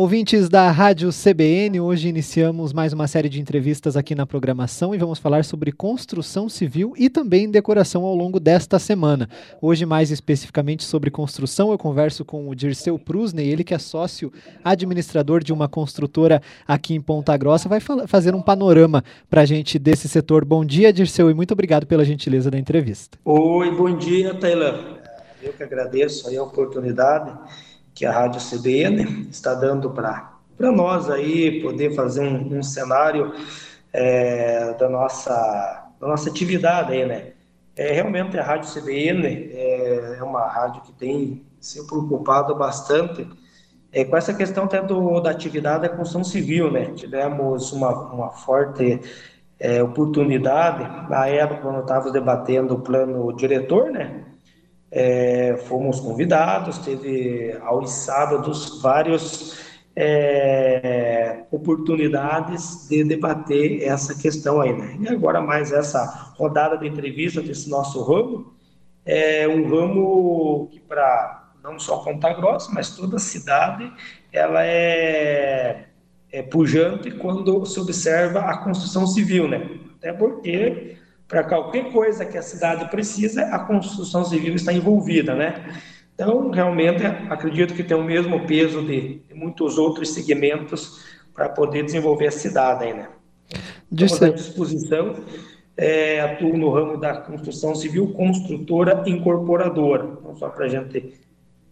Ouvintes da Rádio CBN, hoje iniciamos mais uma série de entrevistas aqui na programação e vamos falar sobre construção civil e também decoração ao longo desta semana. Hoje, mais especificamente sobre construção, eu converso com o Dirceu Prusney, ele que é sócio administrador de uma construtora aqui em Ponta Grossa, vai fazer um panorama para a gente desse setor. Bom dia, Dirceu, e muito obrigado pela gentileza da entrevista. Oi, bom dia, Taylor. Eu que agradeço a oportunidade que a Rádio CBN está dando para nós aí poder fazer um, um cenário é, da, nossa, da nossa atividade aí, né? É, realmente a Rádio CBN é, é uma rádio que tem se preocupado bastante é, com essa questão até do, da atividade da construção civil, né? Tivemos uma, uma forte é, oportunidade na época quando estávamos debatendo o plano diretor, né? É, fomos convidados, teve aos sábados várias é, oportunidades de debater essa questão aí, né? E agora mais essa rodada de entrevista desse nosso ramo, é um ramo que para não só Ponta Grossa, mas toda a cidade, ela é, é pujante quando se observa a construção civil, né? Até porque para qualquer coisa que a cidade precisa, a construção civil está envolvida, né? Então, realmente, acredito que tem o mesmo peso de, muitos outros segmentos para poder desenvolver a cidade aí, né? Estamos à disposição, é, atuo no ramo da construção civil, construtora incorporadora. Então, só para a gente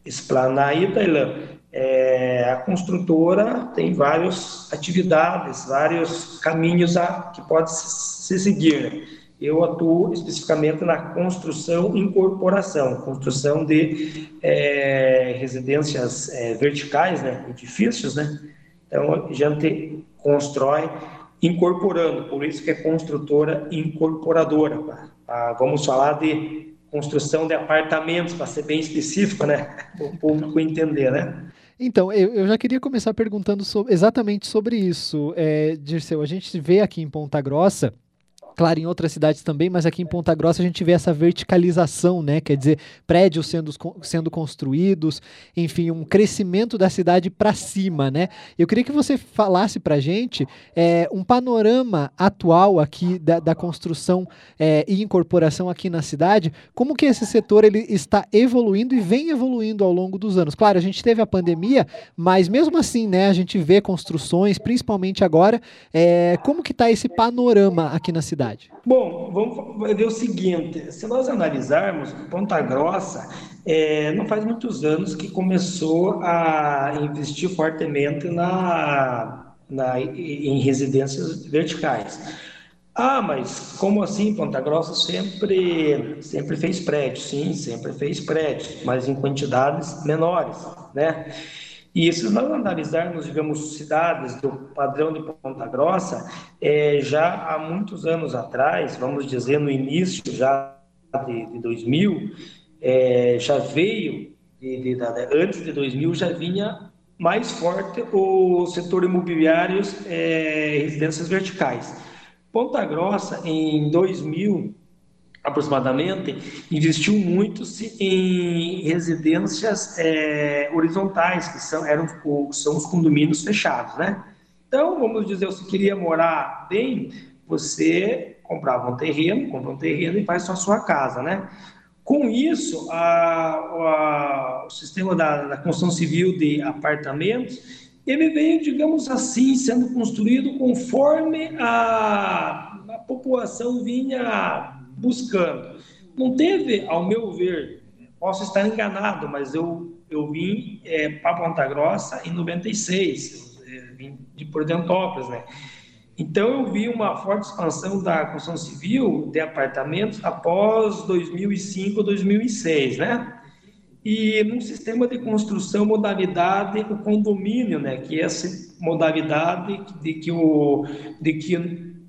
explanar aí, Tailã, é, a construtora tem várias atividades, vários caminhos a, que pode se, se seguir, né? Eu atuo especificamente na construção e incorporação, construção de é, residências é, verticais, né, edifícios, né? Então a gente constrói incorporando, por isso que é construtora incorporadora. Ah, vamos falar de construção de apartamentos, para ser bem específico, né, o público entender, né? Então, eu, eu, já queria começar perguntando sobre, exatamente sobre isso, é, Dirceu. A gente vê aqui em Ponta Grossa claro, em outras cidades também, mas aqui em Ponta Grossa a gente vê essa verticalização, né? Quer dizer, prédios sendo, sendo construídos, enfim, um crescimento da cidade para cima, né? Eu queria que você falasse para a gente é, um panorama atual aqui da, da construção é, e incorporação aqui na cidade, como que esse setor ele está evoluindo e vem evoluindo ao longo dos anos. Claro, a gente teve a pandemia, mas mesmo assim, né, a gente vê construções, principalmente agora, é, como que está esse panorama aqui na cidade? Bom, vamos ver o seguinte: se nós analisarmos, Ponta Grossa é, não faz muitos anos que começou a investir fortemente na, na, em residências verticais. Ah, mas como assim? Ponta Grossa sempre, sempre fez prédio, sim, sempre fez prédio, mas em quantidades menores, né? E se nós analisarmos, digamos, cidades do padrão de Ponta Grossa, é, já há muitos anos atrás, vamos dizer no início já de, de 2000, é, já veio, de, de, antes de 2000, já vinha mais forte o setor imobiliário, é, residências verticais. Ponta Grossa, em 2000, aproximadamente, investiu muito em residências é, horizontais, que são, eram, são os condomínios fechados, né? Então, vamos dizer, você queria morar bem, você comprava um terreno, compra um terreno e faz só a sua casa, né? Com isso, a, a, o sistema da, da construção civil de apartamentos, ele veio, digamos assim, sendo construído conforme a, a população vinha buscando. Não teve, ao meu ver, posso estar enganado, mas eu, eu vim é, para Ponta Grossa em 96, eu, é, vim de Pordentópolis, né? Então eu vi uma forte expansão da construção civil de apartamentos após 2005, 2006, né? E num sistema de construção modalidade o condomínio, né? Que é essa modalidade de que o de que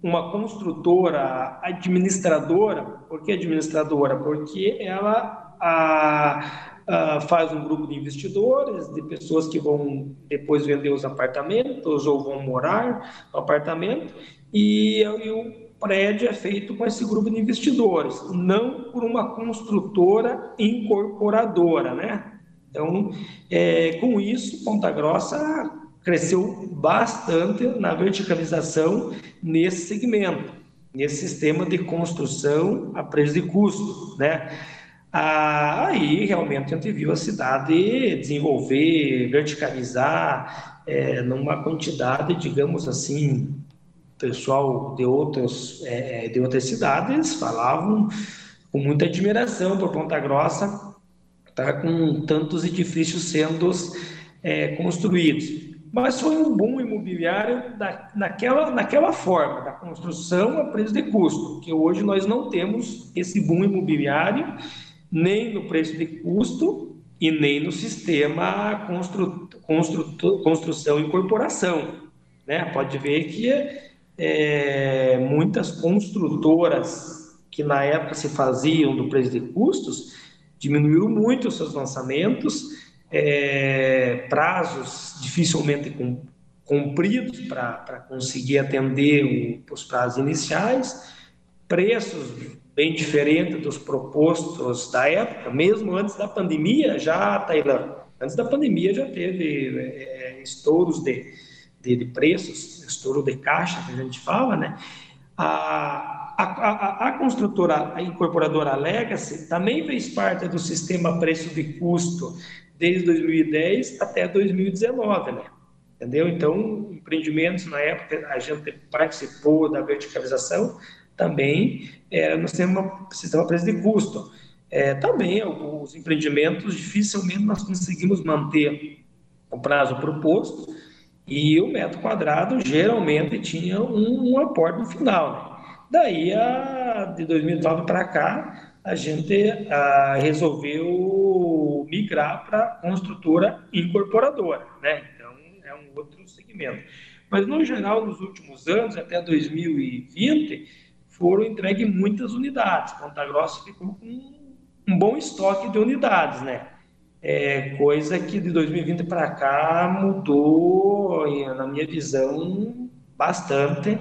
uma construtora administradora, por que administradora? Porque ela a, a, faz um grupo de investidores, de pessoas que vão depois vender os apartamentos ou vão morar no apartamento, e, e o prédio é feito com esse grupo de investidores, não por uma construtora incorporadora, né? Então, é, com isso, Ponta Grossa cresceu bastante na verticalização nesse segmento, nesse sistema de construção a preço de custo, né? Ah, aí realmente a gente viu a cidade desenvolver, verticalizar é, numa quantidade, digamos assim, pessoal de outros é, de outras cidades falavam com muita admiração por Ponta Grossa, tá com tantos edifícios sendo é, construídos. Mas foi um boom imobiliário da, naquela, naquela forma, da construção a preço de custo, que hoje nós não temos esse boom imobiliário nem no preço de custo e nem no sistema constru, constru, construção e incorporação. Né? Pode ver que é, muitas construtoras que na época se faziam do preço de custos diminuíram muito os seus lançamentos, é, prazos dificilmente cumpridos para conseguir atender o, os prazos iniciais, preços bem diferente dos propostos da época, mesmo antes da pandemia, já, Tailã, antes da pandemia já teve é, estouros de, de, de, preços, estouro de caixa, que a gente fala, né? A, a, a, a construtora, a incorporadora Legacy, também fez parte do sistema preço de custo desde 2010 até 2019, né? Entendeu? Então, empreendimentos na época, a gente participou da verticalização, também é, sistema, sistema preço de custo. É, também alguns empreendimentos dificilmente nós conseguimos manter o prazo proposto e o metro quadrado geralmente tinha um, um aporte no final. Né? Daí, a, de 2009 para cá, a gente a, resolveu migrar para construtora incorporadora, né? Então, é um outro segmento. Mas, no geral, nos últimos anos, até 2020, foram entregues muitas unidades. Ponta Grossa ficou com um bom estoque de unidades, né? É, coisa que de 2020 para cá mudou, na minha visão, bastante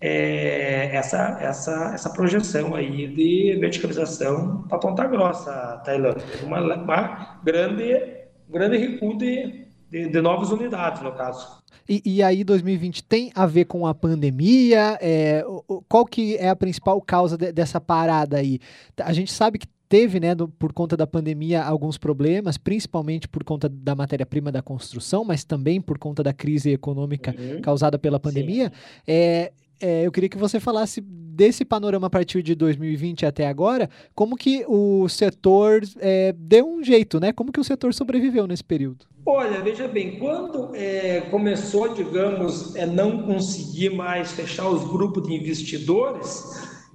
é, essa, essa, essa projeção aí de verticalização para Ponta Grossa, Tailândia. Uma, uma grande, grande recuo de, de, de novas unidades, no caso. E, e, aí 2020 tem a ver com a pandemia? É, qual que é a principal causa de, dessa parada aí? A gente sabe que teve, né, do, por conta da pandemia, alguns problemas, principalmente por conta da matéria-prima da construção, mas também por conta da crise econômica uhum. causada pela pandemia. É, é, eu queria que você falasse desse panorama a partir de 2020 até agora, como que o setor é, deu um jeito, né? Como que o setor sobreviveu nesse período? Olha, veja bem, quando é, começou, digamos, é, não conseguir mais fechar os grupos de investidores,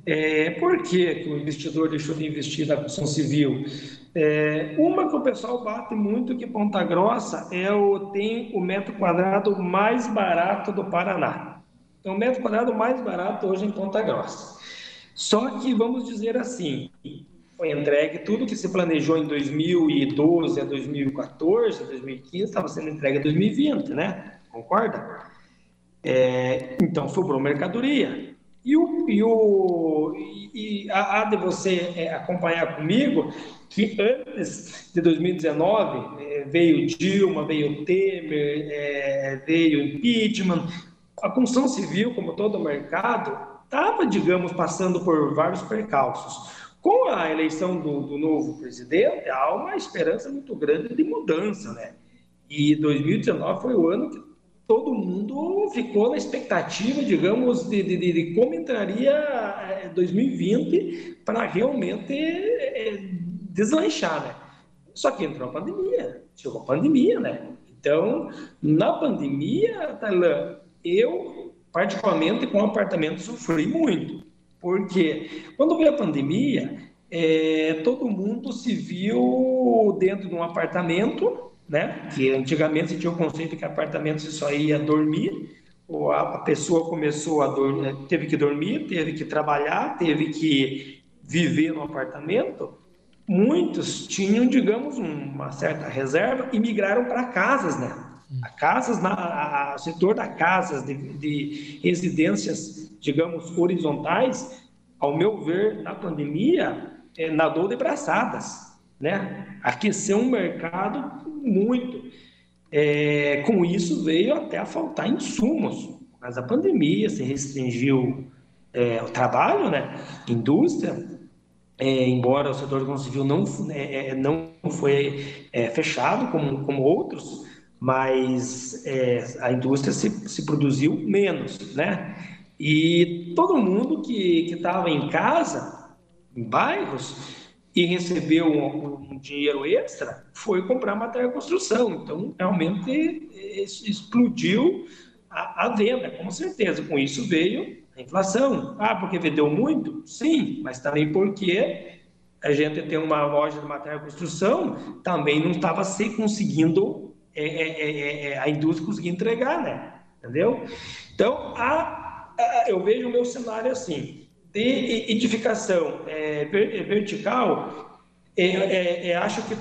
é, por que, o investidor deixou de investir na construção civil? É, uma que o pessoal bate muito que Ponta Grossa é o, tem o metro quadrado mais barato do Paraná. É o metro quadrado mais barato hoje em Ponta Grossa. Só que, vamos dizer assim, foi entregue tudo que se planejou em 2012 a 2014, 2015, estava sendo entregue em 2020, né? Concorda? É, então, sobrou mercadoria. E, o, e, o, e há de você é, acompanhar comigo que antes de 2019 é, veio Dilma, veio Temer, é, veio impeachment, a construção civil, como todo mercado, estava, digamos, passando por vários percalços. Com a eleição do, do, novo presidente, há uma esperança muito grande de mudança, né? E 2019 foi o ano que todo mundo ficou na expectativa, digamos, de, de, de como entraria 2020 eh, para realmente é, deslanchar, né? Só que entrou a pandemia, chegou a pandemia, né? Então, na pandemia, Tailã, eu, particularmente, com apartamento, sofri muito. Porque quando veio a pandemia, é, todo mundo se viu dentro de um apartamento, né? Que antigamente se tinha o conceito que apartamento você só ia dormir, ou a, pessoa começou a dormir, teve que dormir, teve que trabalhar, teve que viver no apartamento. Muitos tinham, digamos, uma certa reserva e migraram para casas, né? A casas, na, a, a setor da casas, de, de residências, digamos, horizontais, ao meu ver, na pandemia, é, nadou de braçadas, né? Aqueceu um mercado muito. É, com isso veio até a faltar insumos. Mas a pandemia se restringiu é, o trabalho, né? Indústria, é, embora o setor de civil não, é, é, não foi é, fechado como, como outros, mas é, a indústria se, se produziu menos, né? E todo mundo que estava em casa, em bairros, e recebeu um, um, dinheiro extra, foi comprar matéria de construção. Então, realmente explodiu a, a venda, com certeza. Com isso veio a inflação. Ah, porque vendeu muito? Sim, mas também porque a gente tem uma loja de matéria de construção, também não estava se conseguindo, é, é, é, é, a indústria conseguir entregar, né? Entendeu? Então, a, a, eu vejo o meu cenário assim, de edificação é, vertical, é, acho que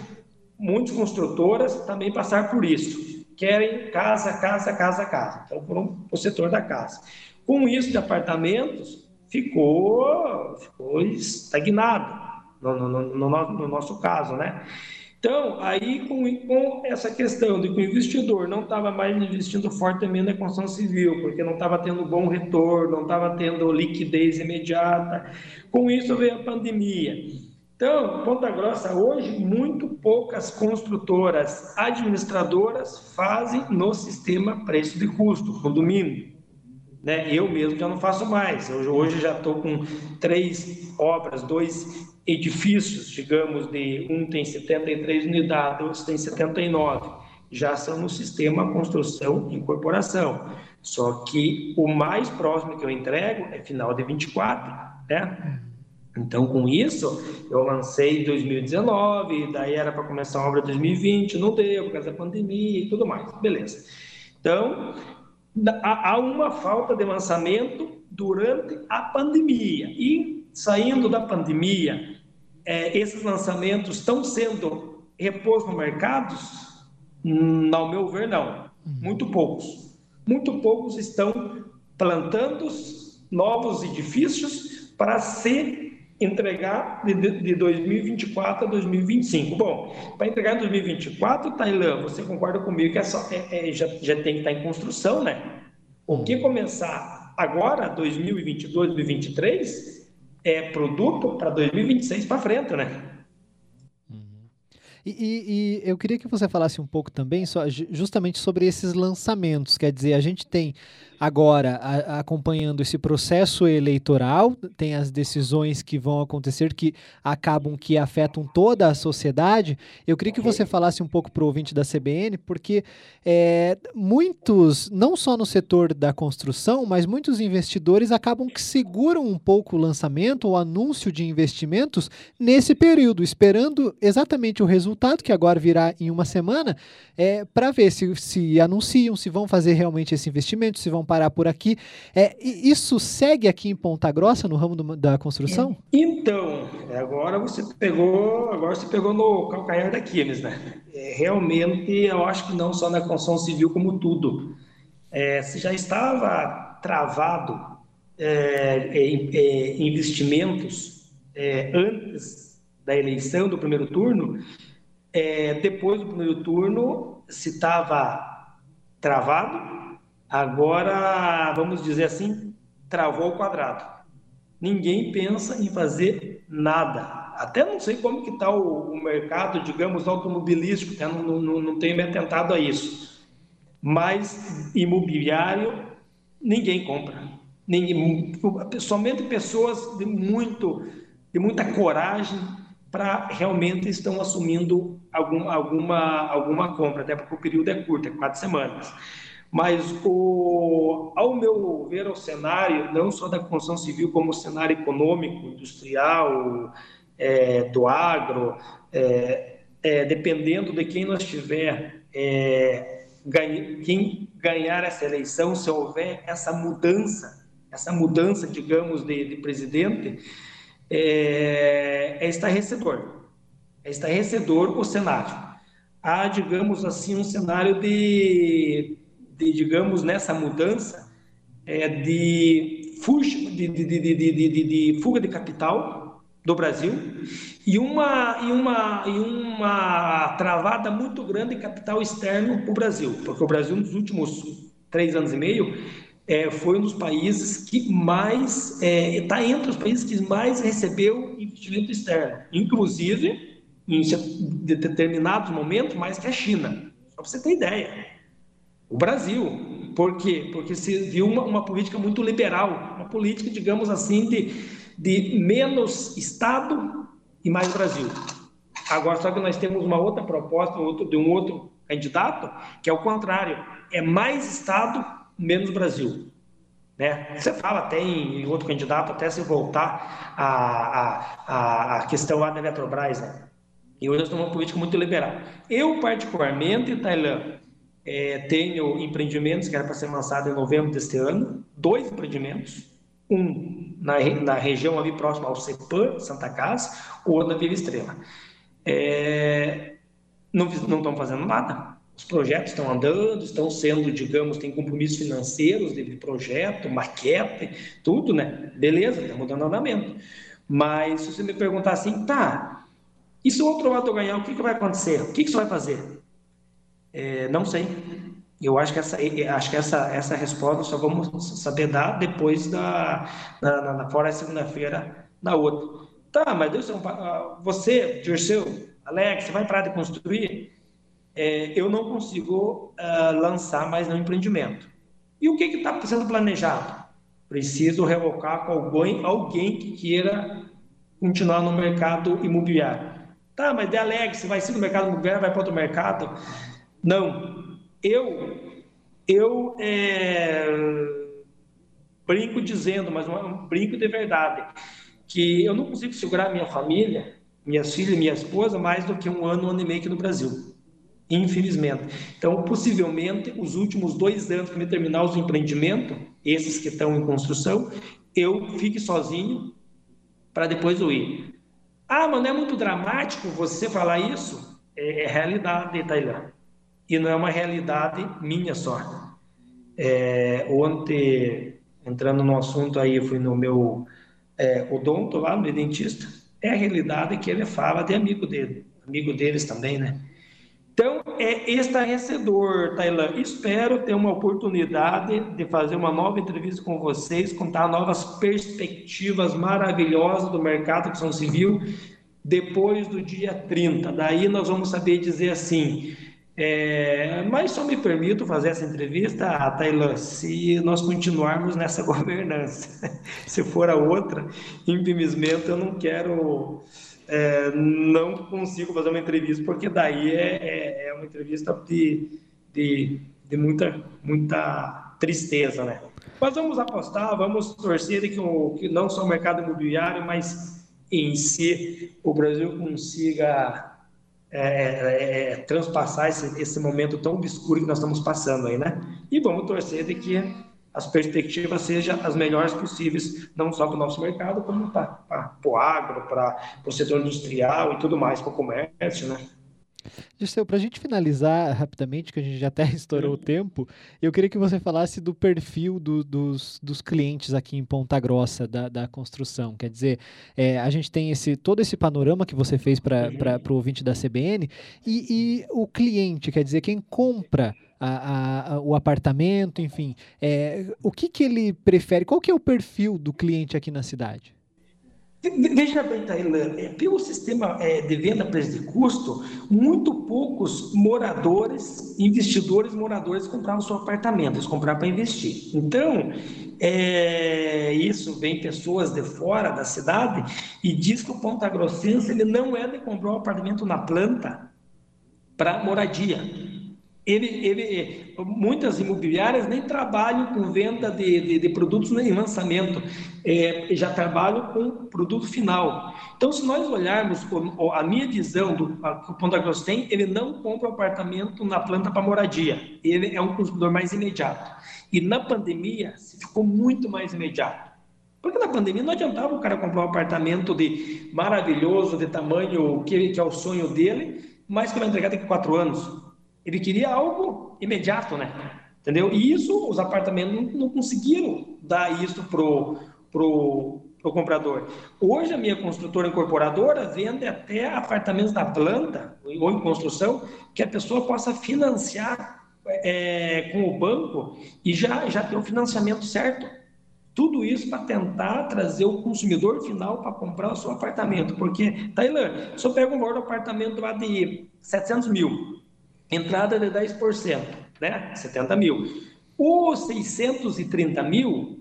muitas construtoras também passaram por isso. Querem casa, casa, casa, casa. Então, por o setor da casa. Com isso de apartamentos, ficou, ficou estagnado, no, no, no, no nosso caso, né? Então, aí com, com, essa questão de que o investidor não estava mais investindo fortemente na construção civil, porque não estava tendo bom retorno, não estava tendo liquidez imediata, com isso veio a pandemia. Então, Ponta Grossa hoje, muito poucas construtoras administradoras fazem no sistema preço de custo, condomínio. Né? Eu mesmo já não faço mais. Eu, hoje já estou com três obras, dois edifícios, digamos, de um tem 73 unidades, outros tem 79. Já são no sistema construção e incorporação. Só que o mais próximo que eu entrego é final de 24, né? Então, com isso, eu lancei em 2019, daí era para começar a obra em 2020, não deu por causa da pandemia e tudo mais. Beleza. Então, há uma falta de lançamento durante a pandemia. E saindo da pandemia, é, esses lançamentos estão sendo repostos no mercado? Ao meu ver, não. Uhum. Muito poucos. Muito poucos estão plantando novos edifícios para se entregar de, de 2024 a 2025. Bom, para entregar em 2024, Tailã, você concorda comigo que é só, é, é, já, já tem que estar em construção, né? O que começar agora, 2022, 2023, é produto para 2026 para frente, né? E, e, e, eu queria que você falasse um pouco também só, justamente sobre esses lançamentos. Quer dizer, a gente tem agora a, acompanhando esse processo eleitoral, tem as decisões que vão acontecer que acabam que afetam toda a sociedade. Eu queria que você falasse um pouco para o ouvinte da CBN, porque é, muitos, não só no setor da construção, mas muitos investidores acabam que seguram um pouco o lançamento ou anúncio de investimentos nesse período, esperando exatamente o resultado, que agora virá em uma semana, é, para ver se, se anunciam, se vão fazer realmente esse investimento, se vão parar por aqui. É, isso segue aqui em Ponta Grossa, no ramo do, da construção? Então, agora você pegou, agora você pegou no calcanhar da Quimes, né? É, realmente, eu acho que não só na construção civil, como tudo. É, se já estava travado é, é investimentos é, antes da eleição do primeiro turno, depois do primeiro turno, se estava travado, agora, vamos dizer assim, travou o quadrado. Ninguém pensa em fazer nada. Até não sei como que está o, o, mercado, digamos, automobilístico, até não, não, não tenho me atentado a isso. Mas imobiliário, ninguém compra. Ninguém, somente pessoas de, muito, de muita coragem para realmente estão assumindo algum, alguma, alguma compra, até porque o período é curto, é quatro semanas. Mas, o, ao meu ver, o cenário, não só da construção civil, como o cenário econômico, industrial, é, do agro, é, é, dependendo de quem nós tiver, é, ganha, quem ganhar essa eleição, se houver essa mudança, essa mudança, digamos, de, de presidente, é, é estarrecedor. É estarrecedor o cenário. Há, digamos assim, um cenário de, de digamos, nessa mudança, é, de, fuga, de, de, de, fuga de capital, do Brasil e uma, e uma, e uma travada muito grande em capital externo para o Brasil, porque o Brasil, nos últimos três anos e meio, é, foi um dos países que mais está é, entre os países que mais recebeu investimento externo, inclusive em determinados momentos mais que a China. Só para você ter ideia. O Brasil, por quê? Porque se viu uma, uma política muito liberal, uma política, digamos assim, de, de menos Estado e mais Brasil. Agora, só que nós temos uma outra proposta de um outro candidato, que é o contrário: é mais Estado menos Brasil. Né? Você fala até em outro candidato, até se voltar à, a questão lá da Eletrobras. Né? E hoje nós temos uma política muito liberal. Eu, particularmente, Tailã, é, tenho empreendimentos que era para ser lançado em novembro deste ano, dois empreendimentos, um na, na região ali próximo ao CEPAM, Santa Casa, o outro na Vila Estrela. É, não, estão fazendo nada, os projetos estão andando, estão sendo, digamos, tem compromissos financeiros de projeto, maquete, tudo, né? Beleza, está mudando andamento. Mas se você me perguntar assim, tá, e se o outro lado ganhar, o que, que vai acontecer? O que, que você vai fazer? É, não sei. Eu acho que essa, acho que essa, essa resposta só vamos saber dar depois da na, na, na fora segunda-feira na outra. Tá, mas Deus, você, Dirceu, Alex, você vai parar de construir? é, eu não consigo uh, lançar mais no empreendimento. E o que está sendo planejado? Preciso revocar com alguém, alguém que queira continuar no mercado imobiliário. Tá, mas de Alex, vai ser no mercado imobiliário, vai para outro mercado? Não. Eu, eu é, brinco dizendo, mas um, um brinco de verdade, que eu não consigo segurar minha família, minhas filhas minha esposa, mais do que um ano, um ano e meio aqui no Brasil infelizmente. Então, possivelmente, os últimos dois anos que me terminar os empreendimentos, esses que estão em construção, eu fique sozinho para depois eu ir. Ah, mas não é muito dramático você falar isso? É, é realidade, Tailã. E não é uma realidade minha só. É, ontem, entrando no assunto aí, fui no meu é, odonto lá, no dentista, é a realidade que ele fala de amigo dele, amigo deles também, né? Então, é estarrecedor, Tailã. Espero ter uma oportunidade de fazer uma nova entrevista com vocês, contar novas perspectivas maravilhosas do mercado de construção civil depois do dia 30. Daí nós vamos saber dizer assim. É, mas só me permito fazer essa entrevista, Tailã, se nós continuarmos nessa governança. se for a outra, infelizmente eu não quero é, não consigo fazer uma entrevista, porque daí é, é, é uma entrevista de, de, de, muita, muita tristeza, né? Mas vamos apostar, vamos torcer que, o, que não só o mercado imobiliário, mas em si o Brasil consiga é, é, é, transpassar esse, esse momento tão obscuro que nós estamos passando aí, né? E vamos torcer de que as perspectivas sejam as melhores possíveis, não só para o nosso mercado, como para o agro, para o setor industrial e tudo mais, para o comércio, né? Giseu, para a gente finalizar rapidamente, que a gente já até estourou o tempo, eu queria que você falasse do perfil do, dos, dos clientes aqui em Ponta Grossa da, da construção. Quer dizer, é, a gente tem esse todo esse panorama que você fez para o ouvinte da CBN e, e o cliente, quer dizer, quem compra a, a, o apartamento, enfim. É, o que, que ele prefere? Qual que é o perfil do cliente aqui na cidade? Veja bem, Tailã, é, pelo sistema é, de venda preço de custo, muito poucos moradores, investidores moradores compravam seu apartamento, eles compraram para investir. Então, é, isso vem pessoas de fora da cidade e diz que o Ponta Grossense ele não é de comprar um apartamento na planta para moradia ele, ele, muitas imobiliárias nem trabalham com venda de, de, de produtos nem lançamento, é, já trabalham com produto final. Então, se nós olharmos a minha visão do que o Ponta Grossa tem, ele não compra apartamento na planta para moradia, ele é um consumidor mais imediato. E na pandemia, ficou muito mais imediato. Porque na pandemia não adiantava o cara comprar um apartamento de maravilhoso, de tamanho que, que é o sonho dele, mas que vai entregar daqui a quatro anos. Ele queria algo imediato, né? Entendeu? E isso, os apartamentos não, não conseguiram dar isso pro, pro, para o comprador. Hoje, a minha construtora incorporadora vende até apartamentos da planta ou em construção que a pessoa possa financiar é, com o banco e já, já ter o financiamento certo. Tudo isso para tentar trazer o consumidor final para comprar o seu apartamento. Porque, Tailã, se eu pego um valor do apartamento lá de 700 mil, entrada de 10%, né? 70 mil. Os 630 mil,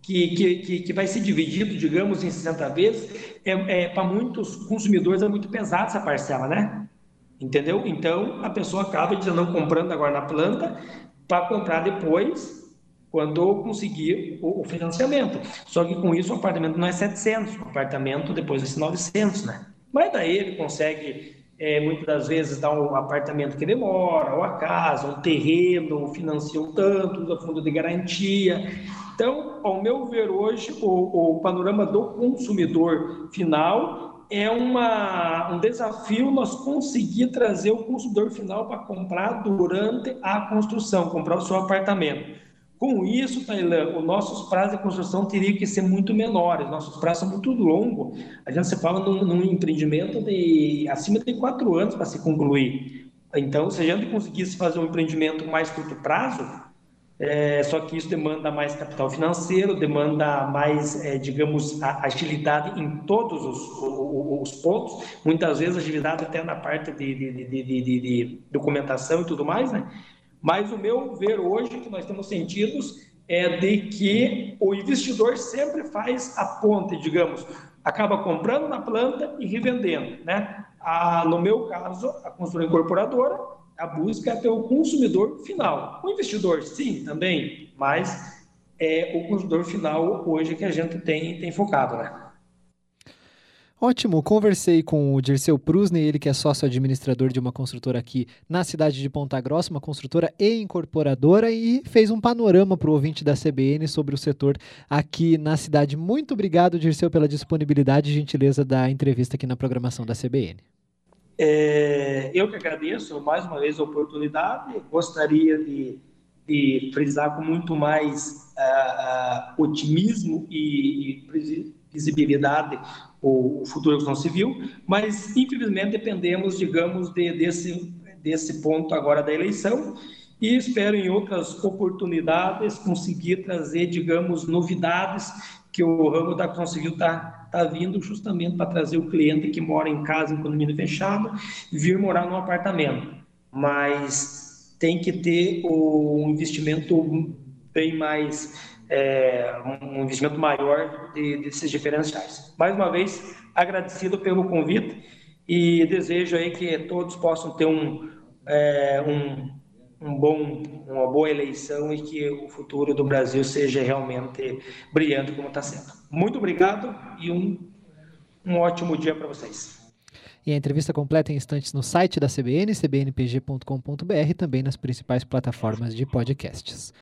que, que, que, vai ser dividido, digamos, em 60 vezes, é, é para muitos consumidores é muito pesado essa parcela, né? Entendeu? Então, a pessoa acaba dizendo, não comprando agora na planta, para comprar depois, quando conseguir o, financiamento. Só que com isso o apartamento não é 700, o apartamento depois ser 900, né? Mas daí ele consegue, é, muitas das vezes, dar um apartamento que demora, ou a casa, um terreno, financia um tanto, usa fundo de garantia. Então, ao meu ver hoje, o, o panorama do consumidor final é uma, um desafio nós conseguir trazer o consumidor final para comprar durante a construção, comprar o seu apartamento. Com isso, Tailã, os nossos prazos de construção teriam que ser muito menores, nossos prazos são muito longos. A gente se fala num, num empreendimento de acima de quatro anos para se concluir. Então, se a gente conseguisse fazer um empreendimento mais curto prazo, é, só que isso demanda mais capital financeiro, demanda mais, é, digamos, agilidade em todos os, os, os, pontos, muitas vezes agilidade até na parte de, de, de, de, documentação e tudo mais, né? Mas o meu ver hoje, que nós temos sentidos, é de que o investidor sempre faz a ponte, digamos, acaba comprando na planta e revendendo, né? A, no meu caso, a construtora incorporadora a busca é pelo consumidor final. O investidor, sim, também, mas é o consumidor final hoje que a gente tem, tem focado, né? Ótimo, conversei com o Dirceu Prusney, ele que é sócio administrador de uma construtora aqui na cidade de Ponta Grossa, uma construtora e incorporadora, e fez um panorama para o ouvinte da CBN sobre o setor aqui na cidade. Muito obrigado, Dirceu, pela disponibilidade e gentileza da entrevista aqui na programação da CBN. É, eu que agradeço mais uma vez a oportunidade, gostaria de, de frisar com muito mais uh, uh, otimismo e, e, visibilidade o, futuro construção civil, mas infelizmente dependemos, digamos, de, desse, desse ponto agora da eleição e espero em outras oportunidades conseguir trazer, digamos, novidades que o ramo da construção civil está está vindo justamente para trazer o cliente que mora em casa em condomínio fechado vir morar num apartamento. Mas tem que ter um investimento bem mais, é, um investimento maior de, desses diferenciais. Mais uma vez, agradecido pelo convite e desejo aí que todos possam ter um, é, um um bom, uma boa eleição e que o futuro do Brasil seja realmente brilhante como está sendo. Muito obrigado e um, um ótimo dia para vocês. E a entrevista completa em instantes no site da CBN, cbnpg.com.br e também nas principais plataformas de podcasts.